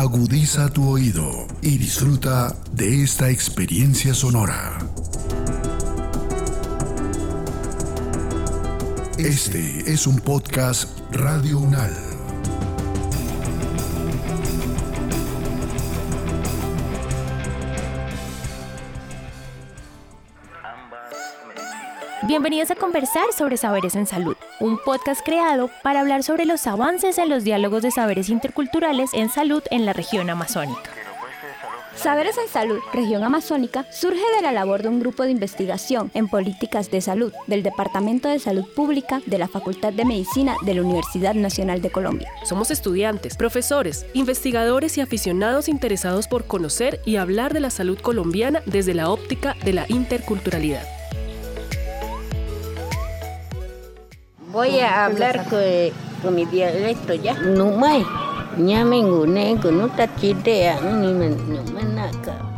Agudiza tu oído y disfruta de esta experiencia sonora. Este es un podcast Radio Unal. Bienvenidos a conversar sobre saberes en salud, un podcast creado para hablar sobre los avances en los diálogos de saberes interculturales en salud en la región amazónica. Saberes en Salud, región amazónica, surge de la labor de un grupo de investigación en políticas de salud del Departamento de Salud Pública de la Facultad de Medicina de la Universidad Nacional de Colombia. Somos estudiantes, profesores, investigadores y aficionados interesados por conocer y hablar de la salud colombiana desde la óptica de la interculturalidad. Voy a hablar con, mi dialecto ya. No manaka.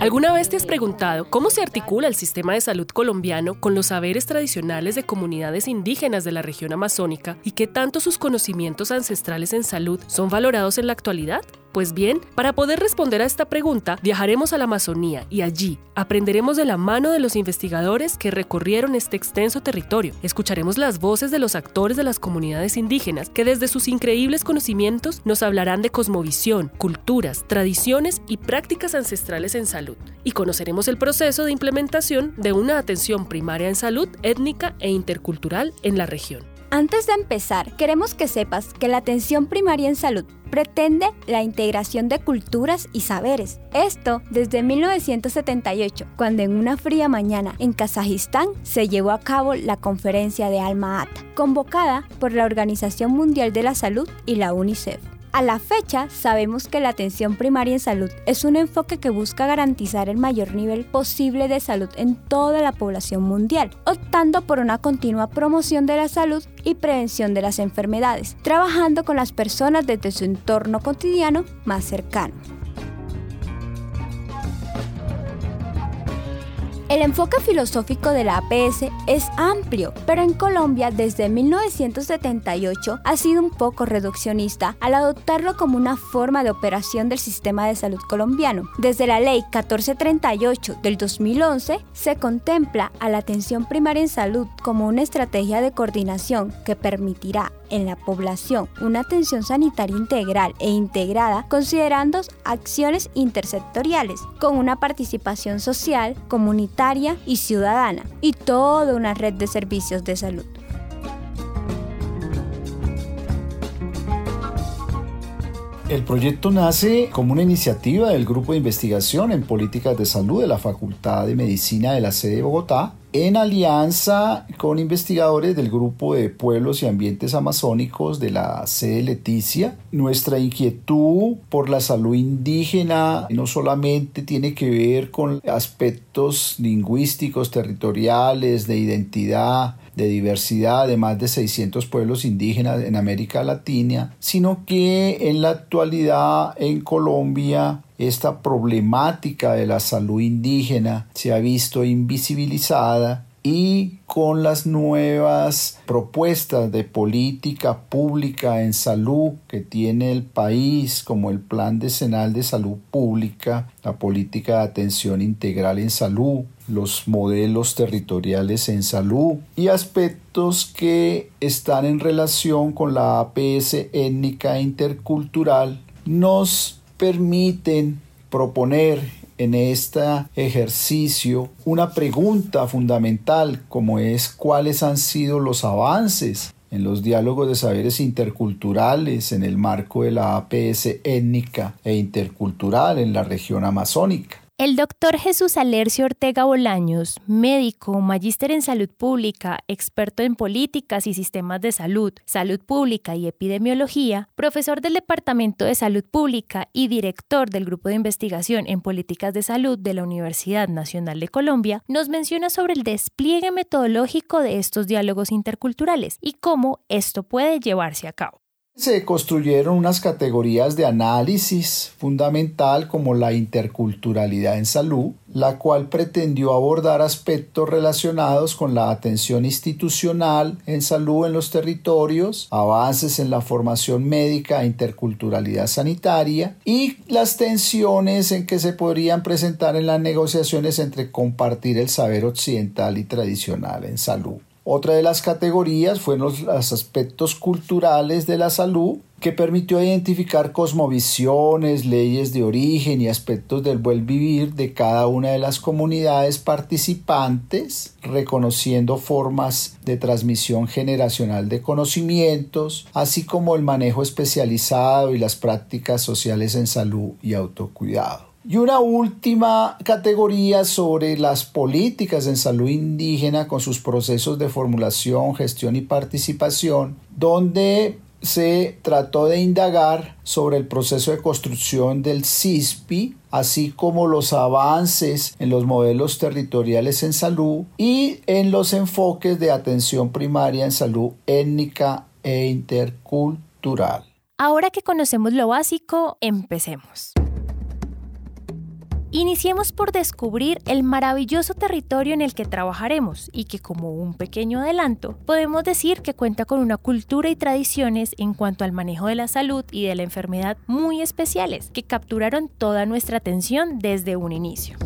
¿Alguna vez te has preguntado cómo se articula el sistema de salud colombiano con los saberes tradicionales de comunidades indígenas de la región amazónica y qué tanto sus conocimientos ancestrales en salud son valorados en la actualidad? Pues bien, para poder responder a esta pregunta, viajaremos a la Amazonía y allí aprenderemos de la mano de los investigadores que recorrieron este extenso territorio. Escucharemos las voces de los actores de las comunidades indígenas que desde sus increíbles conocimientos nos hablarán de cosmovisión, culturas, tradiciones y prácticas ancestrales en salud. Y conoceremos el proceso de implementación de una atención primaria en salud étnica e intercultural en la región. Antes de empezar, queremos que sepas que la atención primaria en salud pretende la integración de culturas y saberes. Esto desde 1978, cuando en una fría mañana en Kazajistán se llevó a cabo la conferencia de Alma Ata, convocada por la Organización Mundial de la Salud y la UNICEF. A la fecha, sabemos que la atención primaria en salud es un enfoque que busca garantizar el mayor nivel posible de salud en toda la población mundial, optando por una continua promoción de la salud y prevención de las enfermedades, trabajando con las personas desde su entorno cotidiano más cercano. El enfoque filosófico de la APS es amplio, pero en Colombia desde 1978 ha sido un poco reduccionista al adoptarlo como una forma de operación del sistema de salud colombiano. Desde la Ley 1438 del 2011 se contempla a la atención primaria en salud como una estrategia de coordinación que permitirá en la población una atención sanitaria integral e integrada considerando acciones intersectoriales con una participación social, comunitaria y ciudadana y toda una red de servicios de salud. El proyecto nace como una iniciativa del Grupo de Investigación en Políticas de Salud de la Facultad de Medicina de la sede de Bogotá, en alianza con investigadores del Grupo de Pueblos y Ambientes Amazónicos de la sede Leticia. Nuestra inquietud por la salud indígena no solamente tiene que ver con aspectos lingüísticos, territoriales, de identidad, de diversidad de más de 600 pueblos indígenas en América Latina, sino que en la actualidad en Colombia esta problemática de la salud indígena se ha visto invisibilizada y con las nuevas propuestas de política pública en salud que tiene el país, como el Plan Decenal de Salud Pública, la política de atención integral en salud, los modelos territoriales en salud y aspectos que están en relación con la APS étnica intercultural, nos permiten proponer en este ejercicio una pregunta fundamental como es cuáles han sido los avances en los diálogos de saberes interculturales en el marco de la APS étnica e intercultural en la región amazónica. El doctor Jesús Alercio Ortega Bolaños, médico, magíster en salud pública, experto en políticas y sistemas de salud, salud pública y epidemiología, profesor del Departamento de Salud Pública y director del Grupo de Investigación en Políticas de Salud de la Universidad Nacional de Colombia, nos menciona sobre el despliegue metodológico de estos diálogos interculturales y cómo esto puede llevarse a cabo. Se construyeron unas categorías de análisis fundamental como la interculturalidad en salud, la cual pretendió abordar aspectos relacionados con la atención institucional en salud en los territorios, avances en la formación médica e interculturalidad sanitaria y las tensiones en que se podrían presentar en las negociaciones entre compartir el saber occidental y tradicional en salud. Otra de las categorías fueron los, aspectos culturales de la salud, que permitió identificar cosmovisiones, leyes de origen y aspectos del buen vivir de cada una de las comunidades participantes, reconociendo formas de transmisión generacional de conocimientos, así como el manejo especializado y las prácticas sociales en salud y autocuidado. Y una última categoría sobre las políticas en salud indígena con sus procesos de formulación, gestión y participación, donde se trató de indagar sobre el proceso de construcción del CISPI, así como los avances en los modelos territoriales en salud y en los enfoques de atención primaria en salud étnica e intercultural. Ahora que conocemos lo básico, empecemos. Iniciemos por descubrir el maravilloso territorio en el que trabajaremos y que como un pequeño adelanto podemos decir que cuenta con una cultura y tradiciones en cuanto al manejo de la salud y de la enfermedad muy especiales que capturaron toda nuestra atención desde un inicio.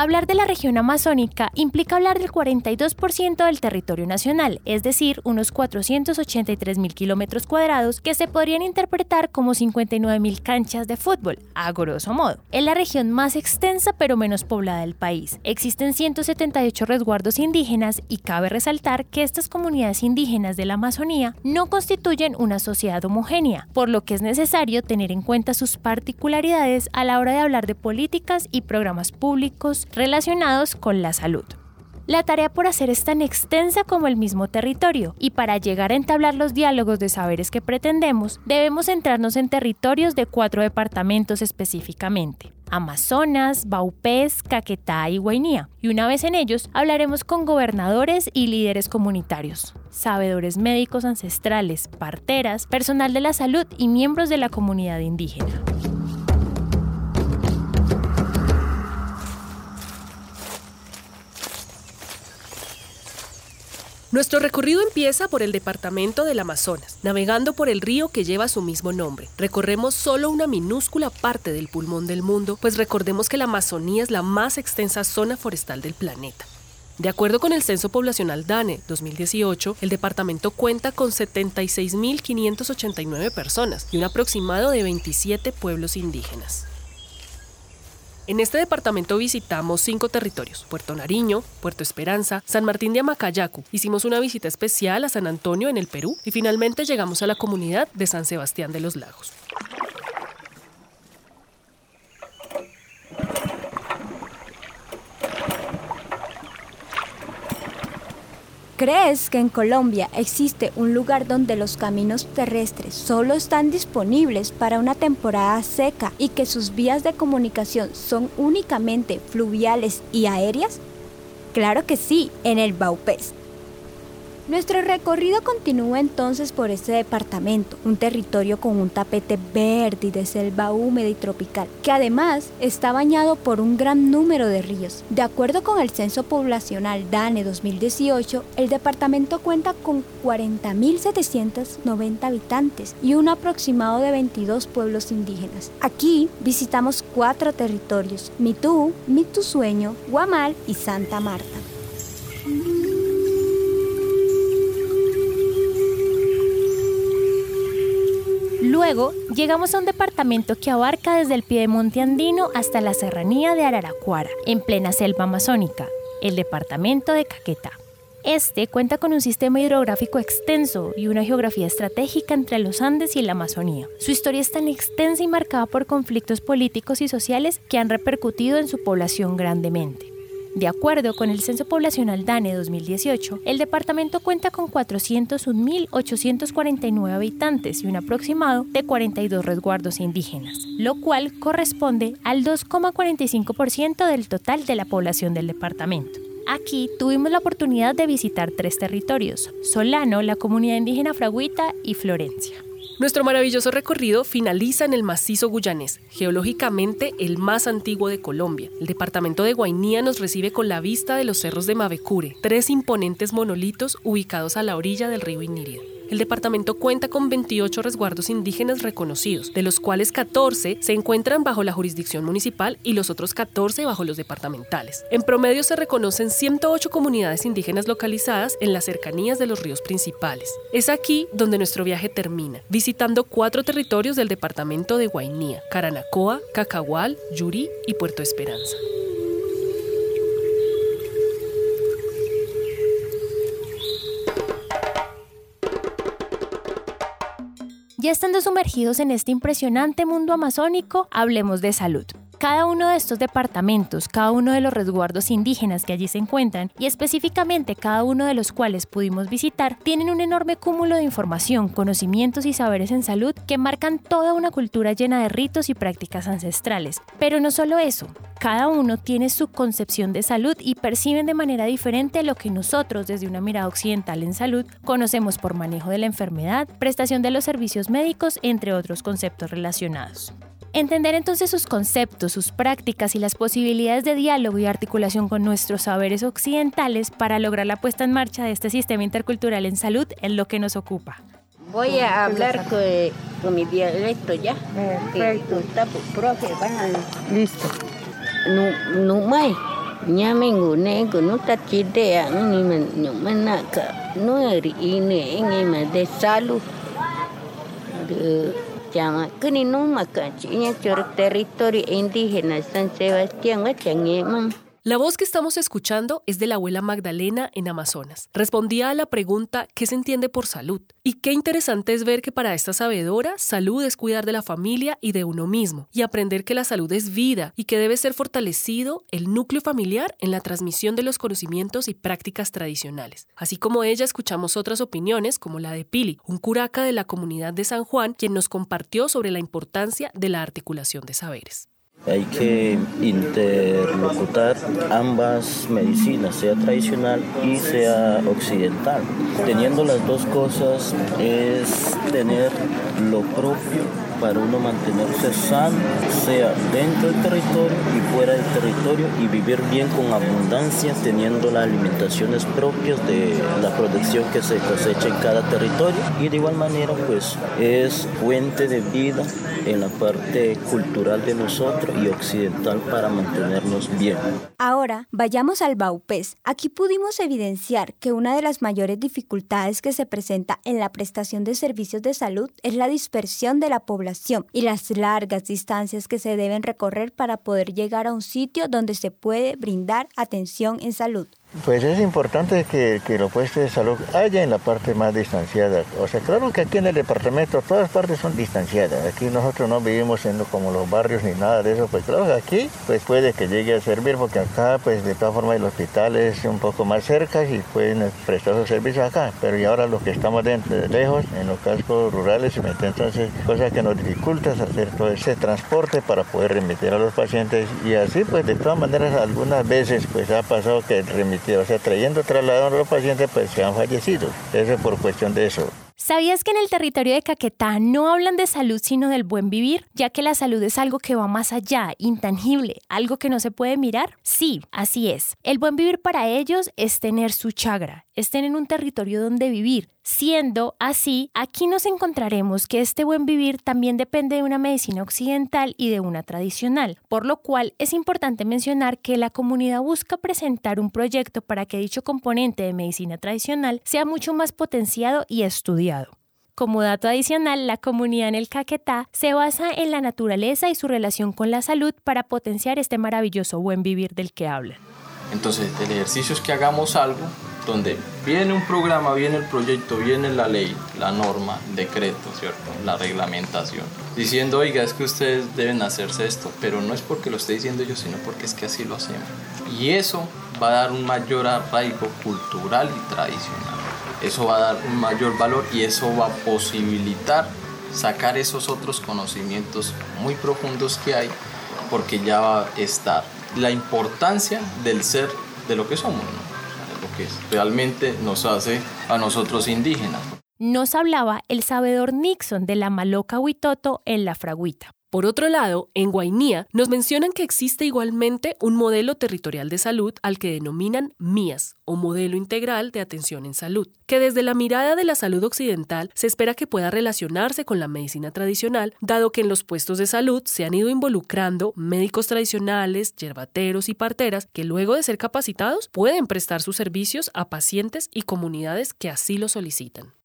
Hablar de la región amazónica implica hablar del 42% del territorio nacional, es decir, unos 483 mil kilómetros cuadrados que se podrían interpretar como 59 mil canchas de fútbol, a grosso modo. Es la región más extensa pero menos poblada del país. Existen 178 resguardos indígenas y cabe resaltar que estas comunidades indígenas de la Amazonía no constituyen una sociedad homogénea, por lo que es necesario tener en cuenta sus particularidades a la hora de hablar de políticas y programas públicos relacionados con la salud. La tarea por hacer es tan extensa como el mismo territorio, y para llegar a entablar los diálogos de saberes que pretendemos, debemos centrarnos en territorios de cuatro departamentos específicamente. Amazonas, Baupés, Caquetá y Guainía, y una vez en ellos hablaremos con gobernadores y líderes comunitarios, sabedores médicos ancestrales, parteras, personal de la salud y miembros de la comunidad indígena. Nuestro recorrido empieza por el departamento del Amazonas, navegando por el río que lleva su mismo nombre. Recorremos solo una minúscula parte del pulmón del mundo, pues recordemos que la Amazonía es la más extensa zona forestal del planeta. De acuerdo con el Censo Poblacional DANE 2018, el departamento cuenta con 76.589 personas y un aproximado de 27 pueblos indígenas. En este departamento visitamos cinco territorios, Puerto Nariño, Puerto Esperanza, San Martín de Amacayacu. Hicimos una visita especial a San Antonio en el Perú y finalmente llegamos a la comunidad de San Sebastián de los Lagos. ¿Crees que en Colombia existe un lugar donde los caminos terrestres solo están disponibles para una temporada seca y que sus vías de comunicación son únicamente fluviales y aéreas? Claro que sí, en el Baupés. Nuestro recorrido continúa entonces por este departamento, un territorio con un tapete verde y de selva húmeda y tropical, que además está bañado por un gran número de ríos. De acuerdo con el Censo Poblacional DANE 2018, el departamento cuenta con 40.790 habitantes y un aproximado de 22 pueblos indígenas. Aquí visitamos cuatro territorios, Mitú, Mitusueño, Guamal y Santa Marta. Luego, llegamos a un departamento que abarca desde el piedemonte andino hasta la serranía de Araraquara, en plena selva amazónica, el departamento de Caquetá. Este cuenta con un sistema hidrográfico extenso y una geografía estratégica entre los Andes y la Amazonía. Su historia es tan extensa y marcada por conflictos políticos y sociales que han repercutido en su población grandemente. De acuerdo con el Censo Poblacional DANE 2018, el departamento cuenta con 401.849 habitantes y un aproximado de 42 resguardos indígenas, lo cual corresponde al 2,45% del total de la población del departamento. Aquí tuvimos la oportunidad de visitar tres territorios, Solano, la comunidad indígena Fraguita y Florencia. Nuestro maravilloso recorrido finaliza en el macizo guyanés, geológicamente el más antiguo de Colombia. El departamento de Guainía nos recibe con la vista de los cerros de Mavecure, tres imponentes monolitos ubicados a la orilla del río Inírida. El departamento cuenta con 28 resguardos indígenas reconocidos, de los cuales 14 se encuentran bajo la jurisdicción municipal y los otros 14 bajo los departamentales. En promedio se reconocen 108 comunidades indígenas localizadas en las cercanías de los ríos principales. Es aquí donde nuestro viaje termina, visitando cuatro territorios del departamento de Guainía, Caranacoa, Cacahual, Yuri y Puerto Esperanza. Ya estando sumergidos en este impresionante mundo amazónico, hablemos de salud. Cada uno de estos departamentos, cada uno de los resguardos indígenas que allí se encuentran y específicamente cada uno de los cuales pudimos visitar, tienen un enorme cúmulo de información, conocimientos y saberes en salud que marcan toda una cultura llena de ritos y prácticas ancestrales. Pero no solo eso, cada uno tiene su concepción de salud y perciben de manera diferente lo que nosotros desde una mirada occidental en salud conocemos por manejo de la enfermedad, prestación de los servicios médicos, entre otros conceptos relacionados. Entender entonces sus conceptos, sus prácticas y las posibilidades de diálogo y articulación con nuestros saberes occidentales para lograr la puesta en marcha de este sistema intercultural en salud es lo que nos ocupa. Voy a hablar con, mi dialecto ya. Perfecto. profe, Listo. No, no mai. Ñamengo nego no tachidea ni man no manaka no eri ine en de salud. De llama territorio indígena San Sebastián la voz que estamos escuchando es de la abuela Magdalena en Amazonas. Respondía a la pregunta ¿qué se entiende por salud? Y qué interesante es ver que para esta sabedora, salud es cuidar de la familia y de uno mismo, y aprender que la salud es vida y que debe ser fortalecido el núcleo familiar en la transmisión de los conocimientos y prácticas tradicionales. Así como ella, escuchamos otras opiniones, como la de Pili, un curaca de la comunidad de San Juan, quien nos compartió sobre la importancia de la articulación de saberes. Hay que interlocutar ambas medicinas, sea tradicional y sea occidental. Teniendo las dos cosas es tener lo propio para uno mantenerse sano, sea dentro del territorio y fuera del territorio y vivir bien con abundancia, teniendo las alimentaciones propias de la producción que se cosecha en cada territorio y de igual manera pues es fuente de vida en la parte cultural de nosotros y occidental para mantenernos bien. Ahora vayamos al Baupés. Aquí pudimos evidenciar que una de las mayores dificultades que se presenta en la prestación de servicios de salud es la dispersión de la población y las largas distancias que se deben recorrer para poder llegar a un sitio donde se puede brindar atención en salud. Pues es importante que, que los puestos de salud haya en la parte más distanciada. O sea, claro que aquí en el departamento todas partes son distanciadas. Aquí nosotros no vivimos en como los barrios ni nada de eso. Pues claro que aquí pues puede que llegue a servir porque acá pues de todas formas el hospital es un poco más cerca y pueden prestar sus servicios acá. Pero y ahora los que estamos dentro, lejos, en los cascos rurales, entonces cosas que nos dificultan hacer todo ese transporte para poder remitir a los pacientes. Y así pues de todas maneras algunas veces pues ha pasado que remitir o sea, trayendo, trasladando a los pacientes, pues se han fallecido. Eso es por cuestión de eso. ¿Sabías que en el territorio de Caquetá no hablan de salud sino del buen vivir? Ya que la salud es algo que va más allá, intangible, algo que no se puede mirar. Sí, así es. El buen vivir para ellos es tener su chagra, es tener un territorio donde vivir. Siendo así, aquí nos encontraremos que este buen vivir también depende de una medicina occidental y de una tradicional, por lo cual es importante mencionar que la comunidad busca presentar un proyecto para que dicho componente de medicina tradicional sea mucho más potenciado y estudiado como dato adicional, la comunidad en el Caquetá se basa en la naturaleza y su relación con la salud para potenciar este maravilloso buen vivir del que hablan. Entonces, el ejercicio es que hagamos algo donde viene un programa, viene el proyecto, viene la ley, la norma, decreto, ¿cierto? La reglamentación. Diciendo, oiga, es que ustedes deben hacerse esto, pero no es porque lo esté diciendo yo, sino porque es que así lo hacemos. Y eso va a dar un mayor arraigo cultural y tradicional eso va a dar un mayor valor y eso va a posibilitar sacar esos otros conocimientos muy profundos que hay porque ya va a estar la importancia del ser de lo que somos, ¿no? Que realmente nos hace a nosotros indígenas. Nos hablaba el sabedor Nixon de la Maloca Huitoto en la Fragüita. Por otro lado, en Guainía nos mencionan que existe igualmente un modelo territorial de salud al que denominan MIAS, o Modelo Integral de Atención en Salud, que desde la mirada de la salud occidental se espera que pueda relacionarse con la medicina tradicional, dado que en los puestos de salud se han ido involucrando médicos tradicionales, yerbateros y parteras que luego de ser capacitados pueden prestar sus servicios a pacientes y comunidades que así lo solicitan.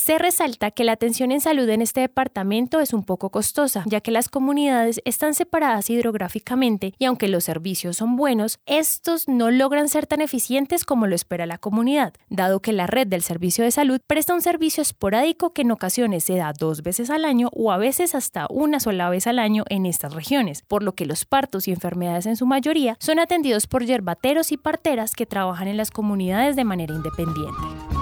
Se resalta que la atención en salud en este departamento es un poco costosa, ya que las comunidades están separadas hidrográficamente y aunque los servicios son buenos, estos no logran ser tan eficientes como lo espera la comunidad, dado que la red del servicio de salud presta un servicio esporádico que en ocasiones se da dos veces al año o a veces hasta una sola vez al año en estas regiones, por lo que los partos y enfermedades en su mayoría son atendidos por yerbateros y parteras que trabajan en las comunidades de manera independiente.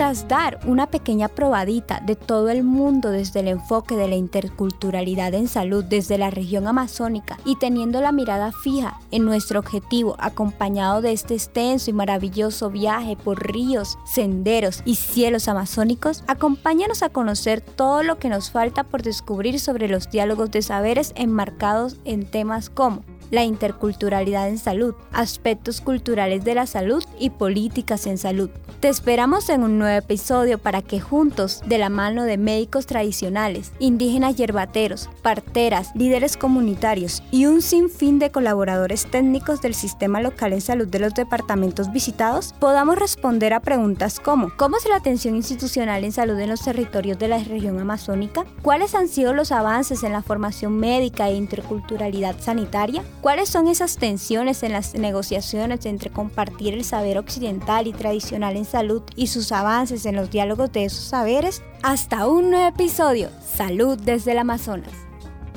Tras dar una pequeña probadita de todo el mundo desde el enfoque de la interculturalidad en salud desde la región amazónica y teniendo la mirada fija en nuestro objetivo acompañado de este extenso y maravilloso viaje por ríos, senderos y cielos amazónicos, acompáñanos a conocer todo lo que nos falta por descubrir sobre los diálogos de saberes enmarcados en temas como la interculturalidad en salud, aspectos culturales de la salud y políticas en salud. Te esperamos en un nuevo episodio para que juntos, de la mano de médicos tradicionales, indígenas yerbateros, parteras, líderes comunitarios y un sinfín de colaboradores técnicos del sistema local en salud de los departamentos visitados, podamos responder a preguntas como ¿Cómo es la atención institucional en salud en los territorios de la región amazónica? ¿Cuáles han sido los avances en la formación médica e interculturalidad sanitaria? ¿Cuáles son esas tensiones en las negociaciones entre compartir el saber occidental y tradicional en salud y sus avances en los diálogos de esos saberes? Hasta un nuevo episodio, Salud desde el Amazonas.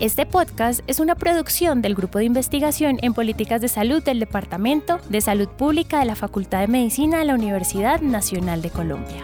Este podcast es una producción del Grupo de Investigación en Políticas de Salud del Departamento de Salud Pública de la Facultad de Medicina de la Universidad Nacional de Colombia.